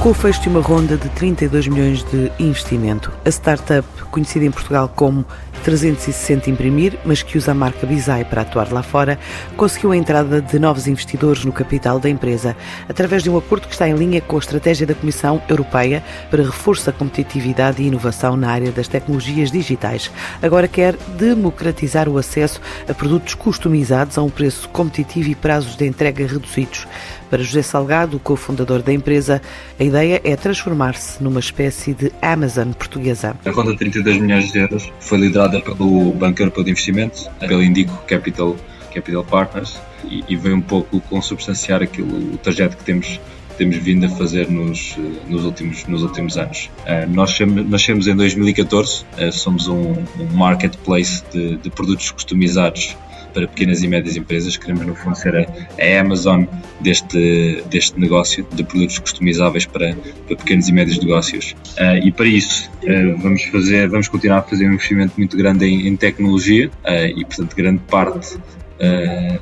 com o fecho de uma ronda de 32 milhões de investimento. A startup, conhecida em Portugal como 360 Imprimir, mas que usa a marca Bizai para atuar lá fora, conseguiu a entrada de novos investidores no capital da empresa, através de um acordo que está em linha com a estratégia da Comissão Europeia para reforço da competitividade e inovação na área das tecnologias digitais. Agora quer democratizar o acesso a produtos customizados a um preço competitivo e prazos de entrega reduzidos. Para José Salgado, cofundador da empresa, a ideia é transformar-se numa espécie de Amazon portuguesa. A conta de 32 milhões de euros foi liderada pelo Banco Europeu de Investimentos, pelo Indico Capital, Capital Partners, e, e veio um pouco consubstanciar aquilo, o trajeto que temos temos vindo a fazer nos, nos, últimos, nos últimos anos. Uh, nós nascemos em 2014, uh, somos um, um marketplace de, de, produtos customizados para pequenas e médias empresas. Queremos, no fundo, ser a, a Amazon deste, deste negócio de produtos customizáveis para, para pequenos e médios negócios. Uh, e para isso, uh, vamos, fazer, vamos continuar a fazer um investimento muito grande em, em tecnologia uh, e, portanto, grande parte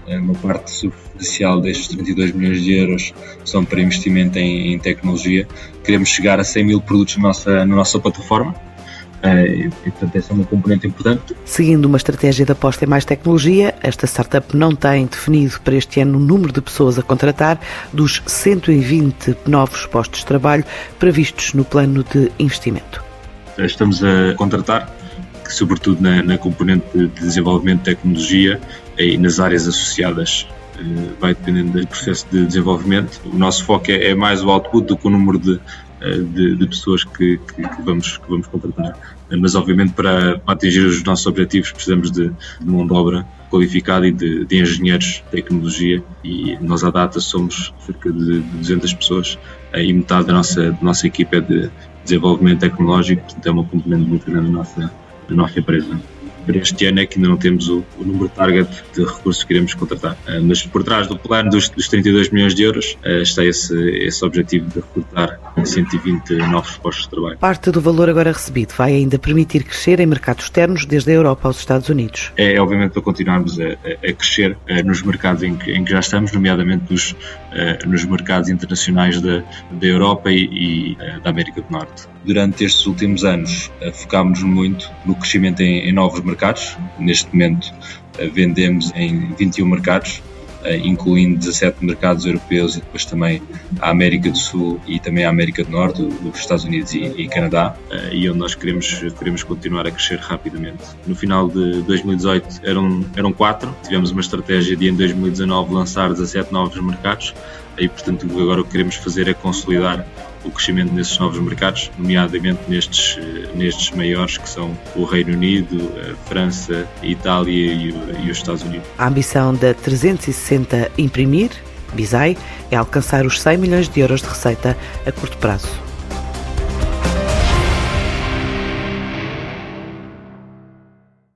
uma parte substancial destes 32 milhões de euros são para investimento em, em, tecnologia. Queremos chegar a 100 mil produtos na nossa, na nossa plataforma e, portanto, essa é uma componente importante. Seguindo uma estratégia de aposta em mais tecnologia, esta startup não tem definido para este ano o número de pessoas a contratar dos 120 novos postos de trabalho previstos no plano de investimento. Estamos a contratar, sobretudo na, na componente de desenvolvimento de tecnologia e nas áreas associadas eh, vai dependendo do processo de desenvolvimento. O nosso foco é, é mais o output do que o número de, eh, de, de pessoas que, que, que, vamos, que vamos contratar. Mas, obviamente, para, para atingir os nossos objetivos, precisamos de, de mão de obra qualificada e de, de, engenheiros de tecnologia. E nós, à data, somos cerca de 200 pessoas e metade da nossa, da nossa equipe é de desenvolvimento tecnológico, portanto, é uma componente muito grande da nossa, da nossa empresa para este ano é que ainda não temos o, o número target de recursos que queremos contratar. Uh, mas por trás do plano dos, dos 32 milhões de euros uh, está esse, esse objetivo de recrutar 120 novos postos de trabalho. Parte do valor agora recebido vai ainda permitir crescer em mercados externos, desde a Europa aos Estados Unidos. É, é obviamente para continuarmos a, a crescer uh, nos mercados em que, em que, já estamos, nomeadamente nos, nos mercados internacionais da, da Europa e, e da América do Norte. Durante estes últimos anos focámos muito no crescimento em, em novos mercados mercados. Neste momento eh, vendemos em 21 mercados, eh, incluindo 17 mercados europeus e depois também a América do Sul e também a América do Norte, os Estados Unidos e, e Canadá, eh, e onde nós queremos, queremos continuar a crescer rapidamente. No final de 2018 eram, eram quatro, tivemos uma estratégia de em 2019 lançar 17 novos mercados, e portanto agora o que queremos fazer é consolidar o crescimento nesses novos mercados, nomeadamente nestes, nestes maiores que são o Reino Unido, a França, a Itália e, e os Estados Unidos. A ambição da 360 Imprimir, Bizai, é alcançar os 100 milhões de euros de receita a curto prazo.